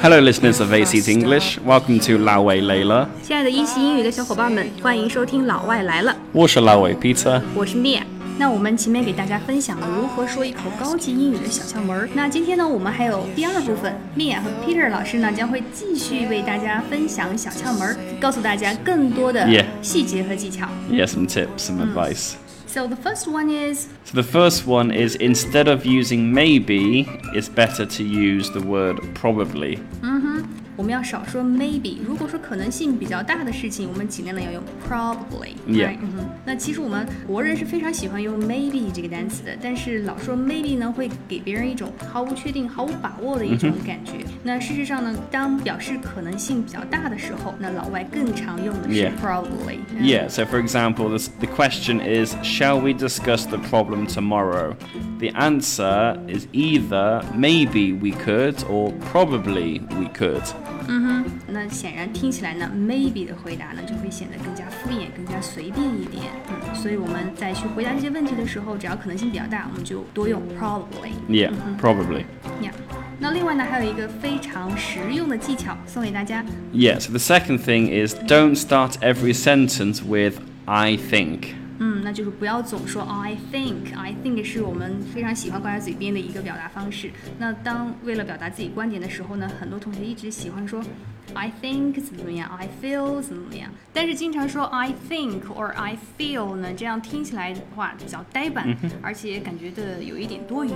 Hello, listeners of Aseat English. Welcome to 老外来了。亲爱的一席英语的小伙伴们，欢迎收听《老外来了》。我是老外 Peter，我是 Mia。那我们前面给大家分享了如何说一口高级英语的小窍门儿。那今天呢，我们还有第二部分，Mia 和 Peter 老师呢将会继续为大家分享小窍门儿，告诉大家更多的细节和技巧。Yeah, yeah some tips, some advice.、嗯 so the first one is So the first one is instead of using maybe, it's better to use the word probably. Hmm. 我们要少说 maybe。如果说可能性比较大的事情，我们尽量的要用 probably。 Yeah right？嗯哼。那其实我们国人是非常喜欢用 maybe 这个单词的，但是老说 maybe 呢，会给别人一种毫无确定、毫无把握的一种感觉。那事实上呢，当表示可能性比较大的时候，那老外更常用的是 Yeah probably。 Yeah, so for example, this, the question is Shall we discuss the problem tomorrow? The answer is either maybe we could or probably we could. 那显然听起来呢，maybe 的回答呢就会显得更加敷衍、更加随便一点。嗯，所以我们在去回答这些问题的时候，只要可能性比较大，我们就多用 probably。 Yeah, probably. 呀，那另外呢，还有一个非常实用的技巧送给大家。 Yeah, so the second thing is don't start every sentence with I think. 嗯，那就是不要总说 I think。I think 是我们非常喜欢挂在嘴边的一个表达方式。那当为了表达自己观点的时候呢，很多同学一直喜欢说 I think 怎么怎么样，I feel 怎么怎么样。但是经常说 I think or I feel 呢，这样听起来的话比较呆板，而且感觉的有一点多余。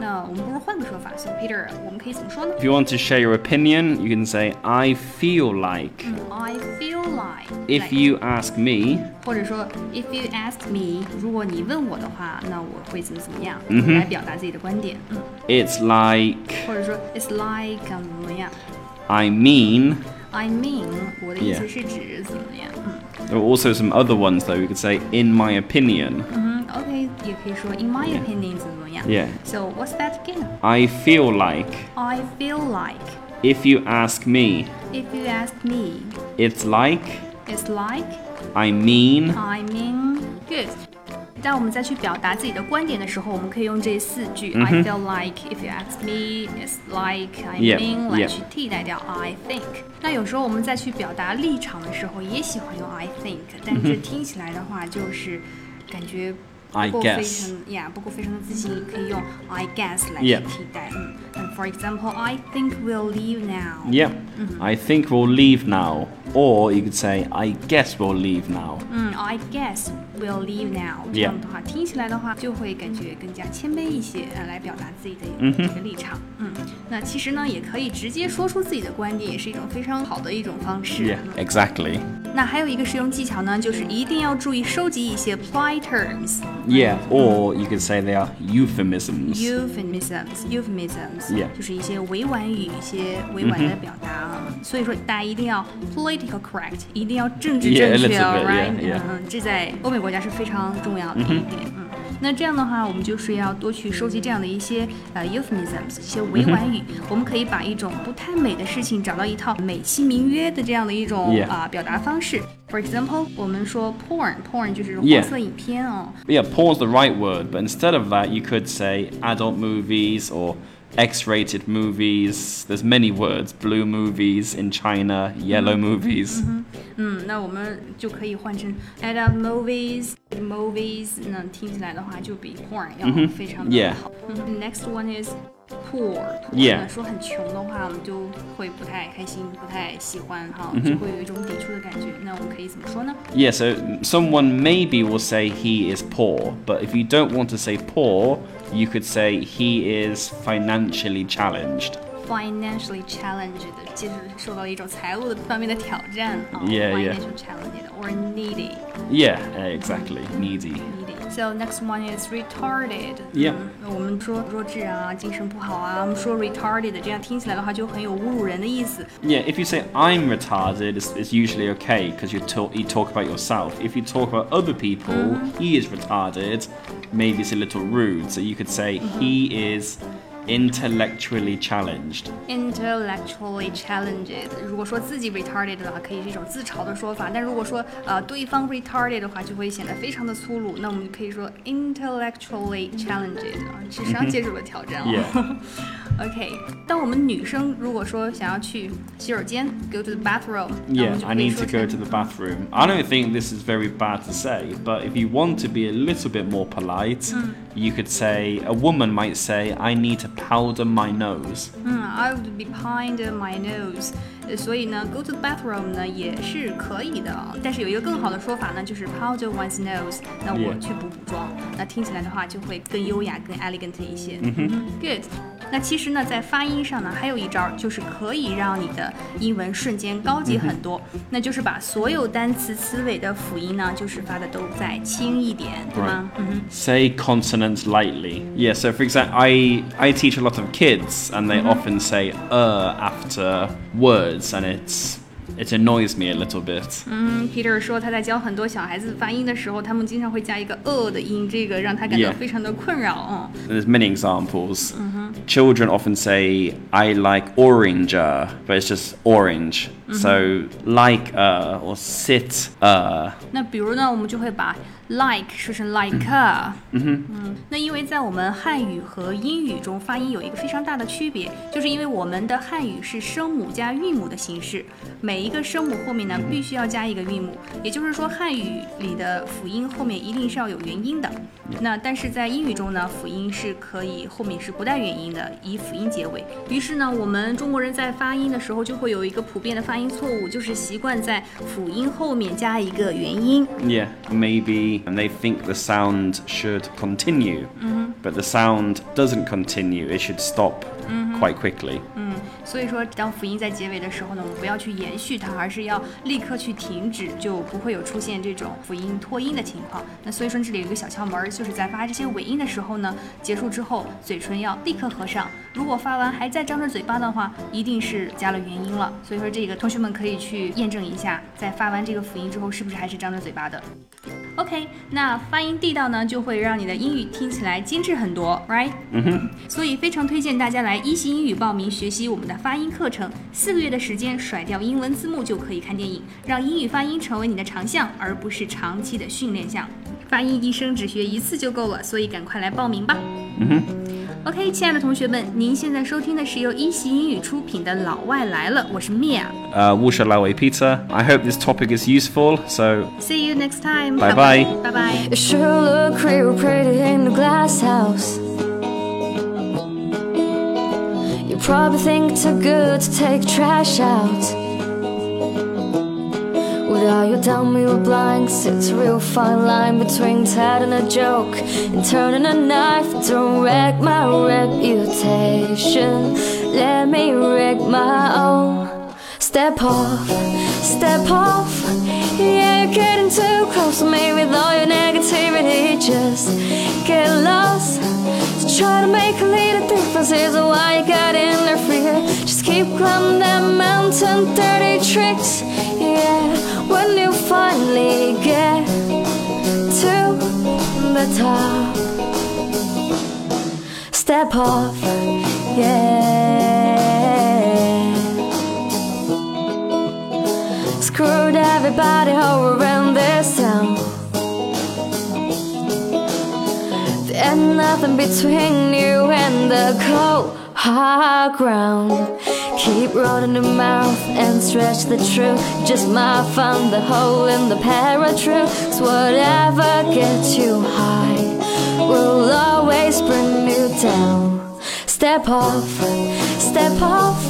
那我们不如换个说法。So Peter，我们可以怎么说呢 If you want to share your opinion, you can say I feel like. ？I feel like If like- you ask me, 或者说，if you ask me，如果你问我的话，那我会怎么怎么样、嗯来表达自己的观点，嗯， it's like 或者说 it's like 怎么怎么样 I mean. ，I mean，我的意思 Yeah 是指怎么怎么样，嗯 There are also some other ones though. You could say in my opinion. 嗯，OK，也可以说 in my opinion 怎么怎么样 Yeah. So what's that again? I feel like. I feel like If you ask me, if you ask me, it's like it's like I mean. I mean good. 当我们再去表达自己的观点的时候，我们可以用这四句、I feel like, if you ask me, it's like, I mean 来.去替代掉 I think。那有时候我们再去表达立场的时候，也喜欢用 I think，但是听起来的话就是感觉 I 不够非 guess 常呀，不够非常的自信，可以用 I guess 来 Yeah. 去替代。嗯嗯，For example, I think we'll leave now. Yep. I think we'll leave now. Or you could say I guess we'll leave now. 嗯，I guess we'll leave now。这 Yeah 样的话，听起来的话就会感觉更加谦卑一些，呃，来表达自己的一个立场。嗯，那其实呢，也可以直接说出自己的观点，也是一种非常好的一种方式。 Yeah, exactly. 那还有一个实用技巧呢，就是一定要注意收集一些 polite terms。Yeah. Or you could say they are euphemisms. euphemisms euphemisms Yeah 就是一些委婉语，一些委婉的表达啊。所以说，大家一定要 political correct，一定要政治正确 yeah. 嗯，这在欧美国家是非常重要的一点。嗯。那这样的话，我们就是要多去收集这样的一些呃 euphemisms，一些委婉语。我们可以把一种不太美的事情找到一套美其名曰的这样的一种 Yeah 啊、表达方式。For example，我们说 porn，porn 就是黄 Yeah 色影片哦。 Yeah, porn's the right word, but instead of that, you could say adult movies or X-rated movies. There's many words. Blue movies in China, yellow movies. 嗯，那我们就可以换成 adult movies movies，那听起来的话就比 porn 要非常的 Yeah 好。嗯，next one is poor。 Yeah 那说很穷的话，我们就会不太开心，不太喜欢哈，就会有一种抵触的感觉。那我们可以怎么说呢？ Yeah, so someone maybe will say he is poor, but if you don't want to say poor, you could say he is financially challenged financially challenged，就是受到一种财务的方面的挑战啊。 Yeah, yeah. financial challenged or needy。 Yeah, uh, exactly. Needy. needy. So next one is retarded. Yeah. 嗯，我们说弱智啊，精神不好啊，我们说 retarded，这样听起来的话就很有侮辱人的意思。 Yeah, if you say I'm retarded, it's, it's usually okay because you talk you talk about yourself. If you talk about other people, he is retarded. Maybe it's a little rude. So you could say he is Intellectually challenged. intellectually challenged。如果说自己 retarded 的话，可以是一种自嘲的说法；但如果说呃对方 retarded 的话，就会显得非常的粗鲁。那我们可以说 intellectually challenged 啊，智商接受了挑战哦。 Yeah. OK，当我们女生如果说想要去洗手间 go to the bathroom，那我 Yeah, 们就 I 可以 need 说 to go 成 to the bathroom. I don't think this is very bad to say, but if you want to be a little bit more polite, you could say, a woman might say, I need to powder my nose. 嗯，I would be behind my nose。呃所以呢，go to the bathroom 呢也是可以的，但是有一个更好的说法呢，就是 powder one's nose。那我 Yeah. 去补补妆，那听起来的话就会更优雅、更 elegant 一些。Good。 那其实呢，在发音上呢，还有一招，就是可以让你的英文瞬间高级很多，那就是把所有单词词尾的辅音呢，就是发的都再轻一点，对吗？嗯哼。 Say consonants lightly. Yeah, so for example, I, I teach a lot of kids, and they often say uh after words, and it's it annoys me a little bit. 嗯，Peter 说他在教很多小孩子发音的时候，他们经常会加一个呃的音，这个让他感到 Yeah. 非常的困扰。嗯 There's many examples. Children often say, I like oranger, but it's just orange. So, like uh, or sit uh. 那比如呢，我们就会把 like 说成 like。嗯那因为在我们汉语和英语中发音有一个非常大的区别，就是因为我们的汉语是声母加韵母的形式，每一个声母后面呢必须要加一个韵母，也就是说汉语里的辅音后面一定是要有元音的。那但是在英语中呢，辅音是可以后面是不带元音的，以辅音结尾。于是呢，我们中国人在发音的时候就会有一个普遍的发音错误，就是习惯在辅音后面加一个元音。Yeah, maybe, and they think the sound should continue, but the sound doesn't continue. It should stop quite quickly. 嗯所以说，当辅音在结尾的时候呢，我们不要去延续它，而是要立刻去停止，就不会有出现这种辅音拖音的情况。那所以说这里有一个小窍门儿，就是在发这些尾音的时候呢，结束之后嘴唇要立刻合上。如果发完还在张着嘴巴的话，一定是加了元音了。所以说这个同学们可以去验证一下，在发完这个辅音之后是不是还是张着嘴巴的。OK，那发音地道呢，就会让你的英语听起来精致很多，right？嗯哼。所以非常推荐大家来一席英语报名学习我们的发音课程，四个月的时间，甩掉英文字幕就可以看电影，让英语发音成为你的长项，而不是长期的训练项。发音一生只学一次就够了，所以赶快来报名吧。嗯哼。OK，亲爱的同学们，您现在收听的是由一席英语出品的《老外来了》，我是 Mia。 Uh, Wusha Lawe Peter. I hope this topic is useful. So, See you next time. Bye bye. Bye bye. You sure look real pretty in the glass house. You probably think it's too good to take trash out. Without you tell me we're blind, 'cause it's a real fine line between telling a joke and turning a knife Don't wreck my reputation. Let me wreck my own. Step off, step off. Yeah, you're getting too close to me with all your negativity. Just get lost. To try to make a little difference is why you got interfere. Just keep climbing that mountain, dirty tricks. Yeah, when you finally get to the top, step off. Yeah. Screwed everybody over in this town. There's nothing between you and the cold hard ground. Keep rolling the mouth and stretch the truth. Just might find the hole in the. So whatever gets you high will always bring you down. Step off, step off.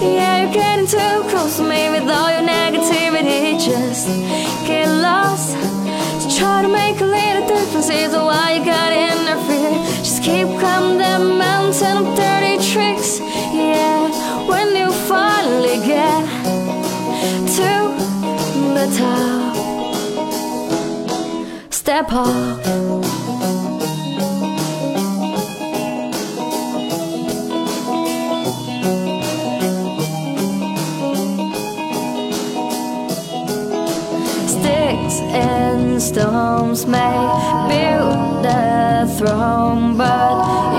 Yeah, you're getting too close to me with all your negativity. Just get lost. Try to make a little difference is why you gotta interfere. Just Sticks and stones may build a throne, but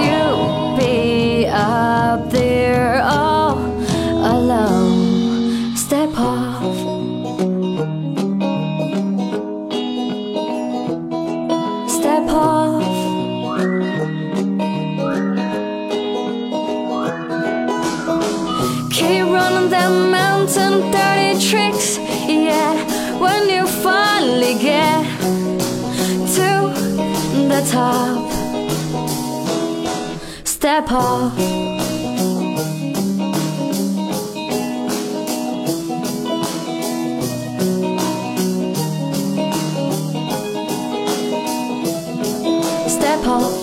top, step off. Step off.